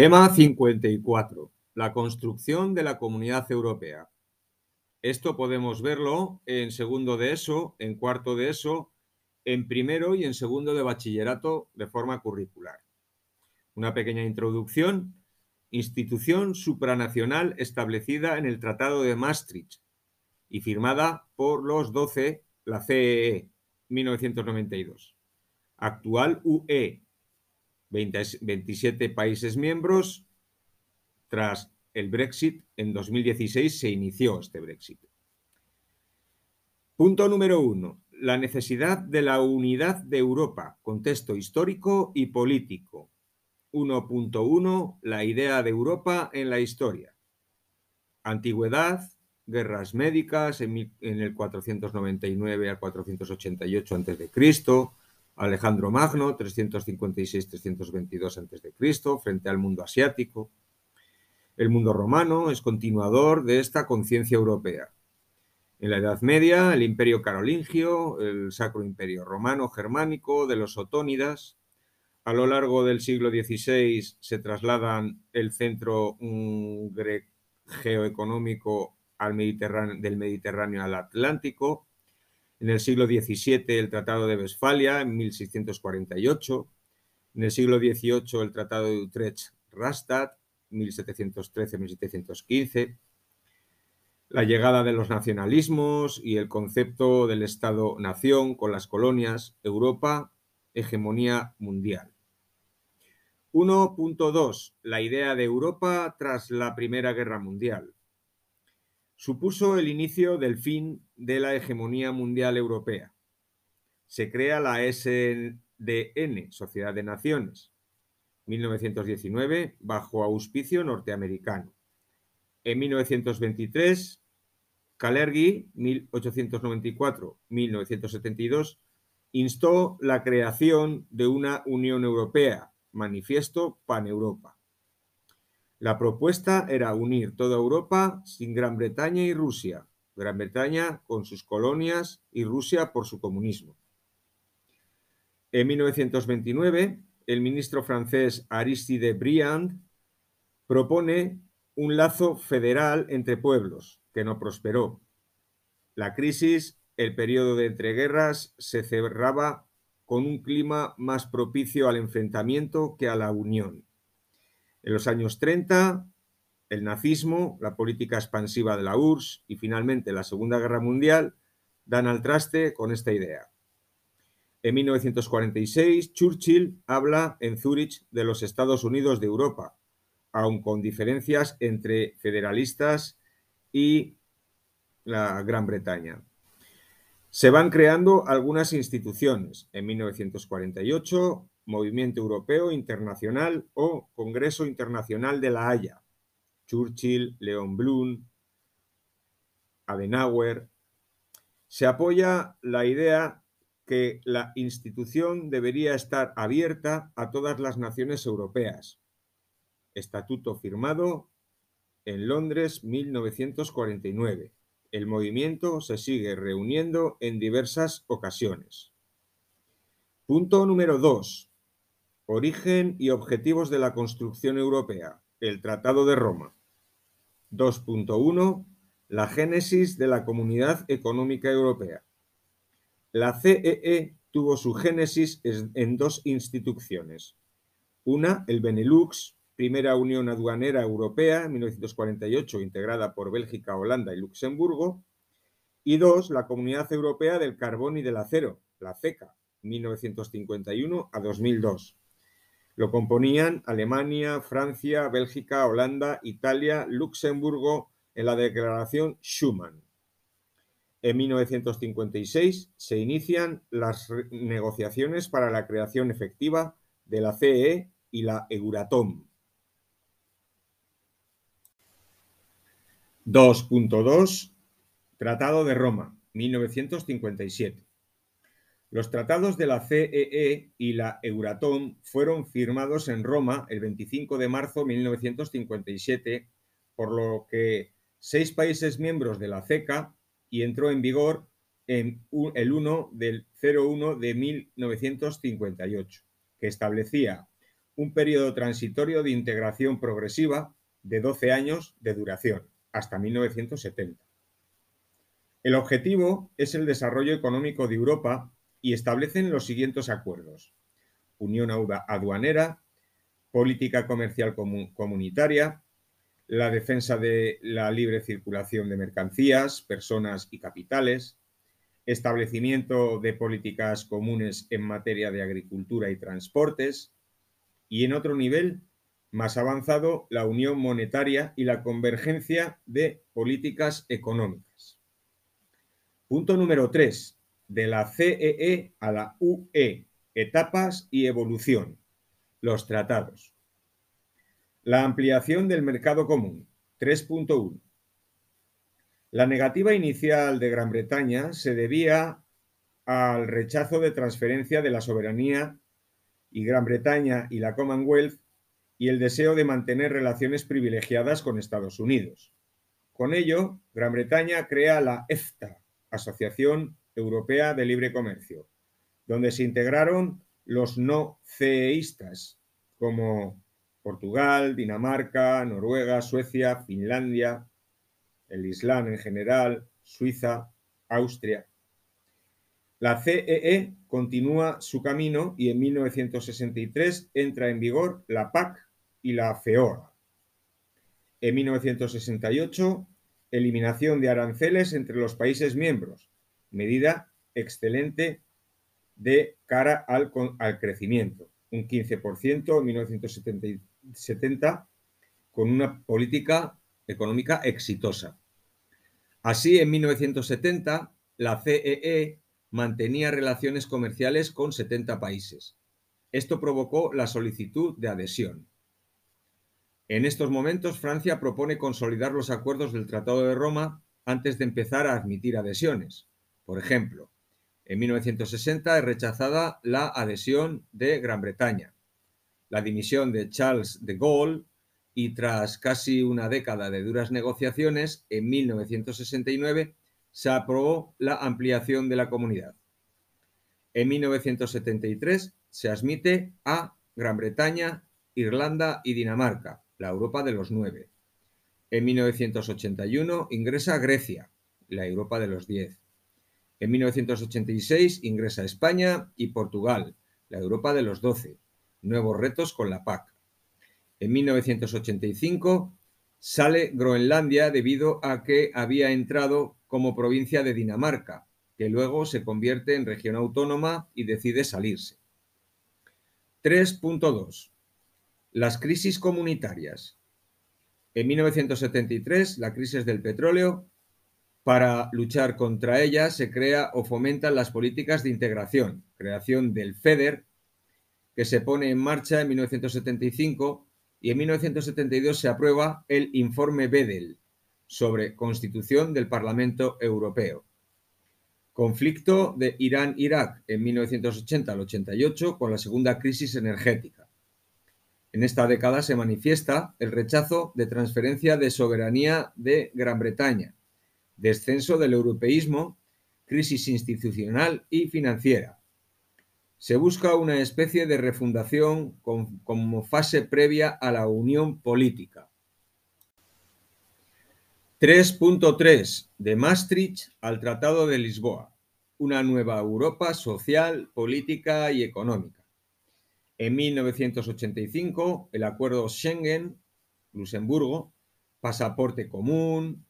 Tema 54. La construcción de la Comunidad Europea. Esto podemos verlo en segundo de ESO, en cuarto de ESO, en primero y en segundo de bachillerato de forma curricular. Una pequeña introducción. Institución supranacional establecida en el Tratado de Maastricht y firmada por los 12, la CEE, 1992. Actual UE, 27 países miembros. Tras el Brexit, en 2016 se inició este Brexit. Punto número uno. La necesidad de la unidad de Europa, contexto histórico y político. 1.1. La idea de Europa en la historia. Antigüedad, guerras médicas en, el 499 a 488 a.C., Alejandro Magno, 356-322 a.C., frente al mundo asiático. El mundo romano es continuador de esta conciencia europea. En la Edad Media, el imperio carolingio, el Sacro Imperio Romano Germánico de los Otónidas. A lo largo del siglo XVI se trasladan el centro geoeconómico del Mediterráneo al Atlántico en el siglo XVII el Tratado de Westfalia, en 1648. En el siglo XVIII el Tratado de Utrecht-Rastatt, 1713-1715. La llegada de los nacionalismos y el concepto del Estado-nación con las colonias, Europa, hegemonía mundial. 1.2. La idea de Europa tras la Primera Guerra Mundial supuso el inicio del fin de la hegemonía mundial europea. Se crea la SDN, Sociedad de Naciones, 1919, bajo auspicio norteamericano. En 1923, Kalergi, 1894-1972, instó la creación de una Unión Europea, Manifiesto Pan-Europa. La propuesta era unir toda Europa sin Gran Bretaña y Rusia, Gran Bretaña con sus colonias y Rusia por su comunismo. En 1929, el ministro francés Aristide Briand propone un lazo federal entre pueblos, que no prosperó. La crisis, el periodo de entreguerras, se cerraba con un clima más propicio al enfrentamiento que a la unión. En los años 30, el nazismo, la política expansiva de la URSS y finalmente la Segunda Guerra Mundial dan al traste con esta idea. En 1946, Churchill habla en Zúrich de los Estados Unidos de Europa, aun con diferencias entre federalistas y la Gran Bretaña. Se van creando algunas instituciones. En 1948, Movimiento Europeo Internacional o Congreso Internacional de la Haya. Churchill, Leon Blum, Adenauer. Se apoya la idea que la institución debería estar abierta a todas las naciones europeas. Estatuto firmado en Londres 1949. El movimiento se sigue reuniendo en diversas ocasiones. Punto número 2. Origen y objetivos de la construcción europea. El Tratado de Roma. 2.1. La génesis de la Comunidad Económica Europea. La CEE e tuvo su génesis en dos instituciones. Una, el Benelux, primera Unión Aduanera Europea, en 1948, integrada por Bélgica, Holanda y Luxemburgo. Y dos, la Comunidad Europea del Carbón y del Acero, la CECA, 1951 a 2002 lo componían Alemania, Francia, Bélgica, Holanda, Italia, Luxemburgo en la Declaración Schuman. En 1956 se inician las negociaciones para la creación efectiva de la CE y la Euratom. 2.2 Tratado de Roma, 1957. Los tratados de la CEE e y la Euratom fueron firmados en Roma el 25 de marzo de 1957, por lo que seis países miembros de la CECA y entró en vigor en el 1 del 01 de 1958, que establecía un periodo transitorio de integración progresiva de 12 años de duración, hasta 1970. El objetivo es el desarrollo económico de Europa y establecen los siguientes acuerdos. Unión aduanera, política comercial comunitaria, la defensa de la libre circulación de mercancías, personas y capitales, establecimiento de políticas comunes en materia de agricultura y transportes, y en otro nivel más avanzado, la unión monetaria y la convergencia de políticas económicas. Punto número 3. De la CEE e a la UE. Etapas y evolución. Los tratados. La ampliación del mercado común. 3.1. La negativa inicial de Gran Bretaña se debía al rechazo de transferencia de la soberanía y Gran Bretaña y la Commonwealth y el deseo de mantener relaciones privilegiadas con Estados Unidos. Con ello, Gran Bretaña crea la EFTA, Asociación Europea de Libre Comercio, donde se integraron los no ceístas como Portugal, Dinamarca, Noruega, Suecia, Finlandia, el Islam en general, Suiza, Austria. La CEE e continúa su camino y en 1963 entra en vigor la PAC y la FEOA. En 1968 eliminación de aranceles entre los países miembros, medida excelente de cara al, crecimiento, un 15% en 1970 con una política económica exitosa. Así, en 1970, la CEE e mantenía relaciones comerciales con 70 países. Esto provocó la solicitud de adhesión. En estos momentos, Francia propone consolidar los acuerdos del Tratado de Roma antes de empezar a admitir adhesiones. Por ejemplo, en 1960 es rechazada la adhesión de Gran Bretaña. La dimisión de Charles de Gaulle y tras casi una década de duras negociaciones, en 1969 se aprobó la ampliación de la comunidad. En 1973 se admite a Gran Bretaña, Irlanda y Dinamarca, la Europa de los nueve. En 1981 ingresa Grecia, la Europa de los diez. En 1986 ingresa España y Portugal, la Europa de los doce. Nuevos retos con la PAC. En 1985 sale Groenlandia debido a que había entrado como provincia de Dinamarca, que luego se convierte en región autónoma y decide salirse. 3.2. Las crisis comunitarias. En 1973, la crisis del petróleo, para luchar contra ella se crea o fomentan las políticas de integración, creación del FEDER, que se pone en marcha en 1975 y en 1972 se aprueba el informe Bedel sobre constitución del Parlamento Europeo. Conflicto de Irán-Irak en 1980 al 88 con la segunda crisis energética. En esta década se manifiesta el rechazo de transferencia de soberanía de Gran Bretaña, descenso del europeísmo, crisis institucional y financiera. Se busca una especie de refundación como fase previa a la unión política. 3.3 De Maastricht al Tratado de Lisboa. Una nueva Europa social, política y económica. En 1985, el acuerdo Schengen, Luxemburgo, pasaporte común,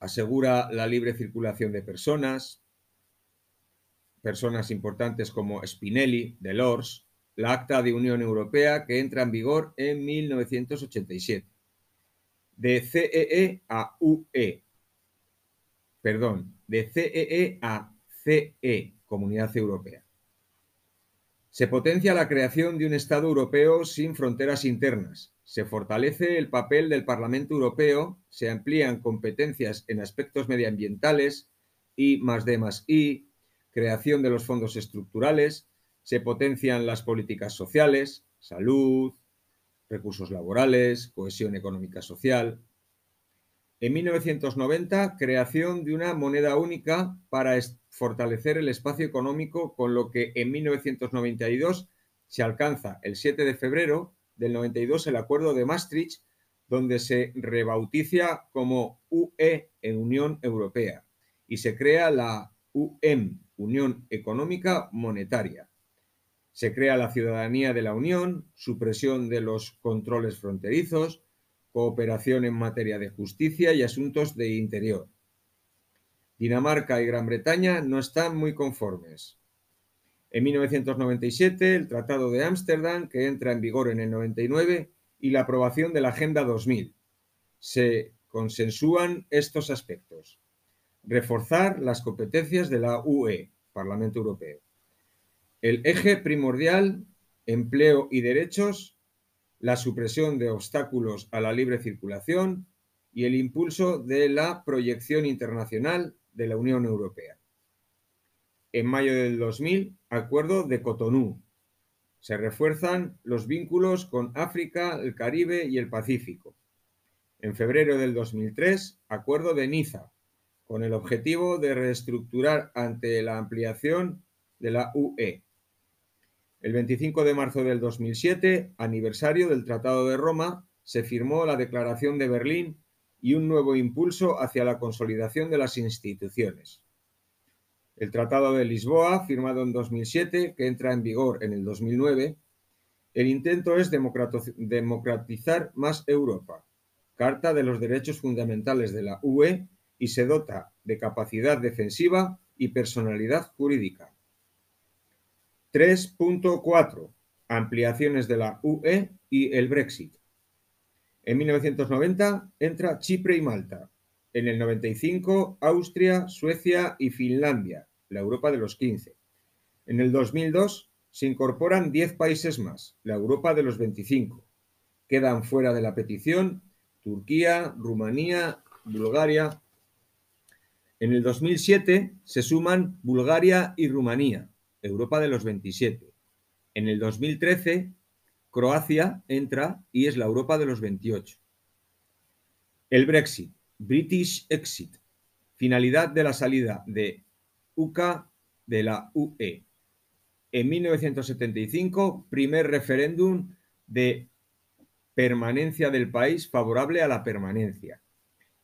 asegura la libre circulación de personas, personas importantes como Spinelli, Delors, la Acta de Unión Europea que entra en vigor en 1987. De CEE e a UE, perdón, de CEE e a CE, Comunidad Europea. Se potencia la creación de un Estado europeo sin fronteras internas. Se fortalece el papel del Parlamento Europeo, se amplían competencias en aspectos medioambientales, I más D más I, creación de los fondos estructurales, se potencian las políticas sociales, salud, recursos laborales, cohesión económica social. En 1990, creación de una moneda única para fortalecer el espacio económico, con lo que en 1992 se alcanza el 7 de febrero del 92 el Acuerdo de Maastricht, donde se rebautiza como UE en Unión Europea y se crea la UEM, Unión Económica Monetaria. Se crea la ciudadanía de la Unión, supresión de los controles fronterizos, cooperación en materia de justicia y asuntos de interior. Dinamarca y Gran Bretaña no están muy conformes. En 1997, el Tratado de Ámsterdam, que entra en vigor en el 99, y la aprobación de la Agenda 2000. Se consensúan estos aspectos. Reforzar las competencias de la UE, Parlamento Europeo. El eje primordial, empleo y derechos, la supresión de obstáculos a la libre circulación y el impulso de la proyección internacional de la Unión Europea. En mayo del 2000, Acuerdo de Cotonú. Se refuerzan los vínculos con África, el Caribe y el Pacífico. En febrero del 2003, Acuerdo de Niza, con el objetivo de reestructurar ante la ampliación de la UE. El 25 de marzo del 2007, aniversario del Tratado de Roma, se firmó la Declaración de Berlín y un nuevo impulso hacia la consolidación de las instituciones. El Tratado de Lisboa, firmado en 2007, que entra en vigor en el 2009, el intento es democratizar más Europa, Carta de los Derechos Fundamentales de la UE, y se dota de capacidad defensiva y personalidad jurídica. 3.4. Ampliaciones de la UE y el Brexit. En 1990 entra Chipre y Malta. En el 95 Austria, Suecia y Finlandia, la Europa de los 15. En el 2002 se incorporan 10 países más, la Europa de los 25. Quedan fuera de la petición Turquía, Rumanía, Bulgaria. En el 2007 se suman Bulgaria y Rumanía, Europa de los 27. En el 2013 Croacia entra y es la Europa de los 28. El Brexit, British Exit, finalidad de la salida de UCA de la UE. En 1975, primer referéndum de permanencia del país favorable a la permanencia.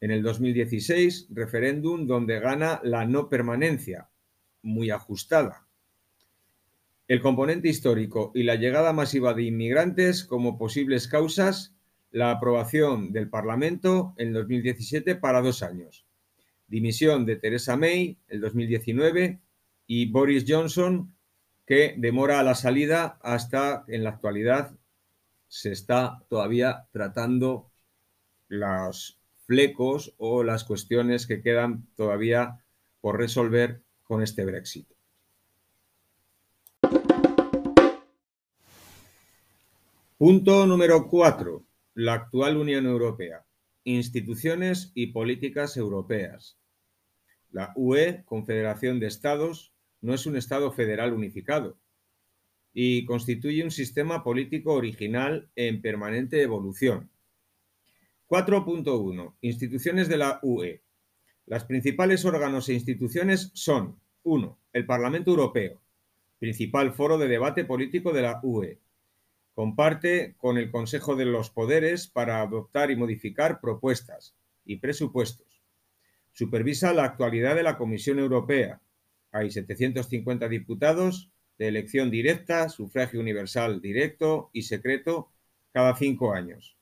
En el 2016, referéndum donde gana la no permanencia, muy ajustada. El componente histórico y la llegada masiva de inmigrantes como posibles causas, la aprobación del Parlamento en 2017 para dos años. Dimisión de Theresa May el 2019 y Boris Johnson que demora la salida hasta en la actualidad se está todavía tratando los flecos o las cuestiones que quedan todavía por resolver con este Brexit. Punto número 4. La actual Unión Europea. Instituciones y políticas europeas. La UE, Confederación de Estados, no es un Estado federal unificado y constituye un sistema político original en permanente evolución. 4.1. Instituciones de la UE. Las principales órganos e instituciones son 1. El Parlamento Europeo, principal foro de debate político de la UE Comparte con el Consejo de los Poderes para adoptar y modificar propuestas y presupuestos. Supervisa la actualidad de la Comisión Europea. Hay 750 diputados de elección directa, sufragio universal directo y secreto cada cinco años.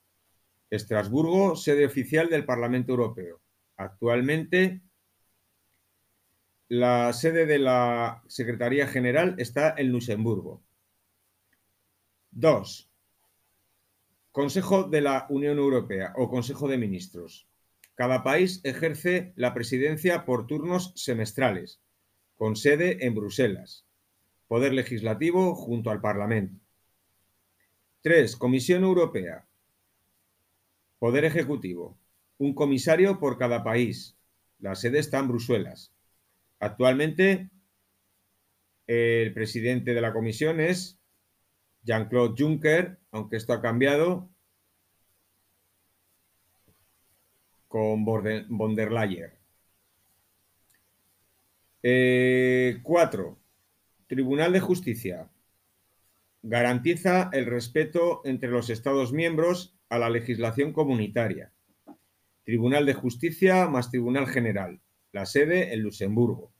Estrasburgo, sede oficial del Parlamento Europeo. Actualmente, la sede de la Secretaría General está en Luxemburgo. 2. Consejo de la Unión Europea o Consejo de Ministros. Cada país ejerce la presidencia por turnos semestrales, con sede en Bruselas. Poder legislativo junto al Parlamento. 3. Comisión Europea. Poder Ejecutivo. Un comisario por cada país. La sede está en Bruselas. Actualmente, el presidente de la comisión es Jean-Claude Juncker, aunque esto ha cambiado, con von der Leyen. Eh, cuatro, Tribunal de Justicia. Garantiza el respeto entre los Estados miembros a la legislación comunitaria. Tribunal de Justicia más Tribunal General. La sede en Luxemburgo.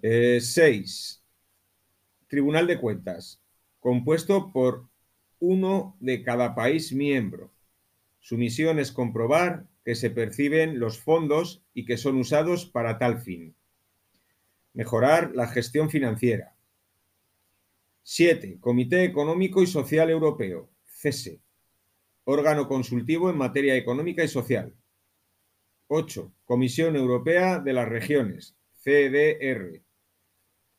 6. Eh, Tribunal de Cuentas. Compuesto por uno de cada país miembro. Su misión es comprobar que se perciben los fondos y que son usados para tal fin. Mejorar la gestión financiera. 7. Comité Económico y Social Europeo, CESE. Órgano consultivo en materia económica y social. 8. Comisión Europea de las Regiones, CDR.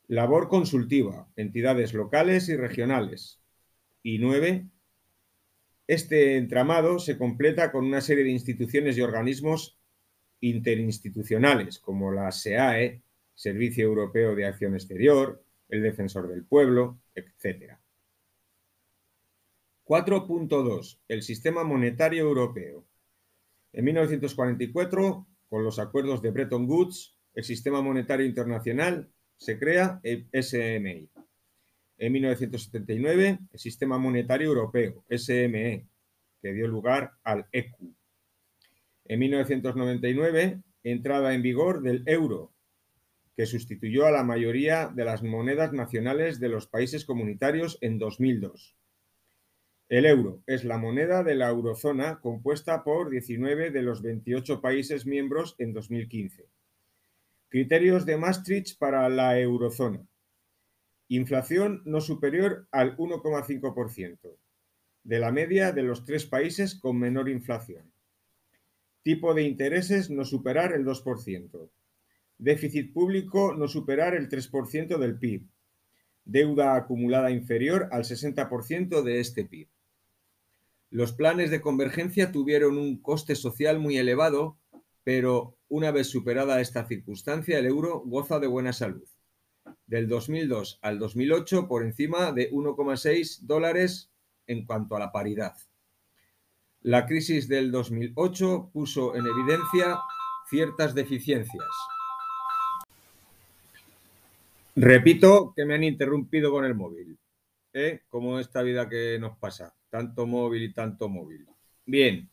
Labor consultiva, entidades locales y regionales. Y 9. Este entramado se completa con una serie de instituciones y organismos interinstitucionales, como la SEAE, Servicio Europeo de Acción Exterior, el Defensor del Pueblo, etc. 4.2. El sistema monetario europeo. En 1944, con los acuerdos de Bretton Woods, el sistema monetario internacional se crea el SMI. En 1979, el Sistema Monetario Europeo, SME, que dio lugar al ECU. En 1999, entrada en vigor del euro, que sustituyó a la mayoría de las monedas nacionales de los países comunitarios en 2002. El euro es la moneda de la eurozona compuesta por 19 de los 28 países miembros en 2015. Criterios de Maastricht para la eurozona. Inflación no superior al 1,5%, de la media de los tres países con menor inflación. Tipo de intereses no superar el 2%. Déficit público no superar el 3% del PIB. Deuda acumulada inferior al 60% de este PIB. Los planes de convergencia tuvieron un coste social muy elevado, pero una vez superada esta circunstancia, el euro goza de buena salud del 2002 al 2008 por encima de 1,6 dólares en cuanto a la paridad. La crisis del 2008 puso en evidencia ciertas deficiencias. Repito que me han interrumpido con el móvil, ¿eh? como esta vida que nos pasa, tanto móvil y tanto móvil. Bien,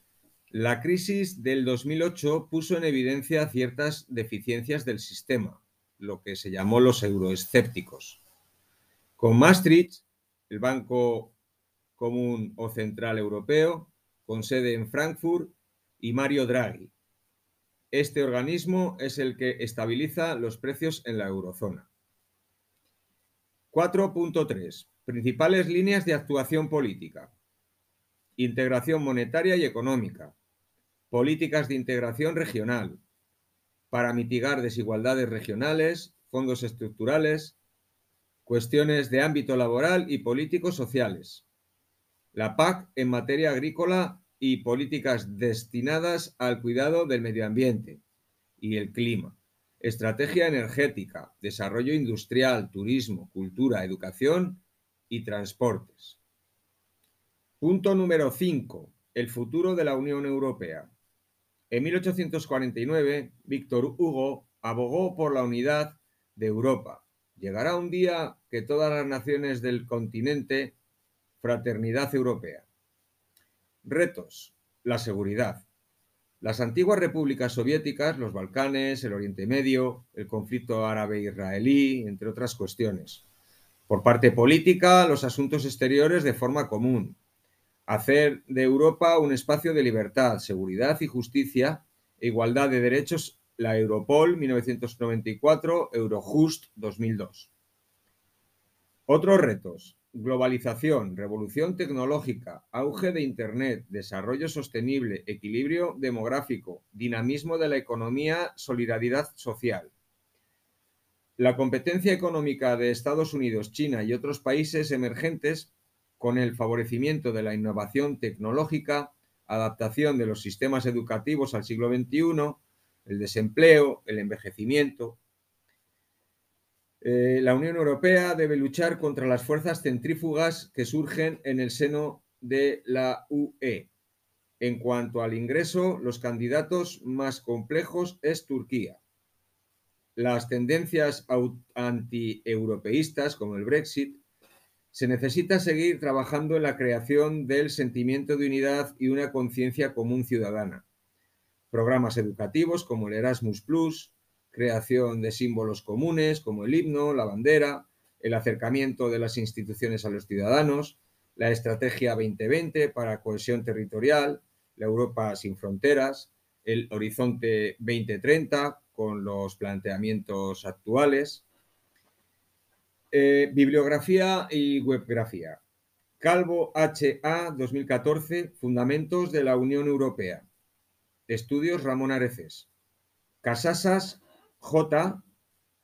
la crisis del 2008 puso en evidencia ciertas deficiencias del sistema lo que se llamó los euroescépticos. Con Maastricht, el Banco Común o Central Europeo, con sede en Frankfurt, y Mario Draghi. Este organismo es el que estabiliza los precios en la eurozona. 4.3. Principales líneas de actuación política. Integración monetaria y económica. Políticas de integración regional para mitigar desigualdades regionales, fondos estructurales, cuestiones de ámbito laboral y políticos sociales. La PAC en materia agrícola y políticas destinadas al cuidado del medio ambiente y el clima. Estrategia energética, desarrollo industrial, turismo, cultura, educación y transportes. Punto número 5. El futuro de la Unión Europea. En 1849, Víctor Hugo abogó por la unidad de Europa. Llegará un día que todas las naciones del continente, fraternidad europea. Retos. La seguridad. Las antiguas repúblicas soviéticas, los Balcanes, el Oriente Medio, el conflicto árabe-israelí, entre otras cuestiones. Por parte política, los asuntos exteriores de forma común, hacer de Europa un espacio de libertad, seguridad y justicia e igualdad de derechos, la Europol 1994, Eurojust 2002. Otros retos. Globalización, revolución tecnológica, auge de Internet, desarrollo sostenible, equilibrio demográfico, dinamismo de la economía, solidaridad social. La competencia económica de Estados Unidos, China y otros países emergentes con el favorecimiento de la innovación tecnológica, adaptación de los sistemas educativos al siglo XXI, el desempleo, el envejecimiento. Eh, la Unión Europea debe luchar contra las fuerzas centrífugas que surgen en el seno de la UE. En cuanto al ingreso, los candidatos más complejos es Turquía. Las tendencias anti-europeístas, como el Brexit, Se necesita seguir trabajando en la creación del sentimiento de unidad y una conciencia común ciudadana. Programas educativos como el Erasmus Plus, creación de símbolos comunes como el himno, la bandera, el acercamiento de las instituciones a los ciudadanos, la Estrategia 2020 para cohesión territorial, la Europa sin fronteras, el Horizonte 2030 con los planteamientos actuales, eh, bibliografía y webgrafía. Calvo HA 2014, Fundamentos de la Unión Europea. Estudios Ramón Areces. Casasas J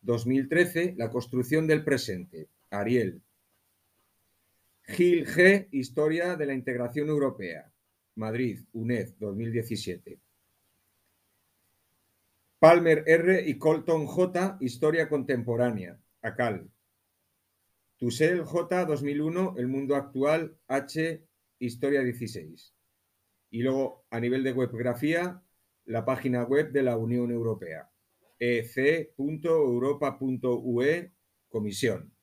2013, La construcción del presente. Ariel. Gil G, Historia de la Integración Europea. Madrid, UNED, 2017. Palmer R y Colton J, Historia Contemporánea. ACAL. Tussell J, 2001, El Mundo Actual, H, Historia 16. Y luego, a nivel de webgrafía, la página web de la Unión Europea, ec.europa.ue, Comisión.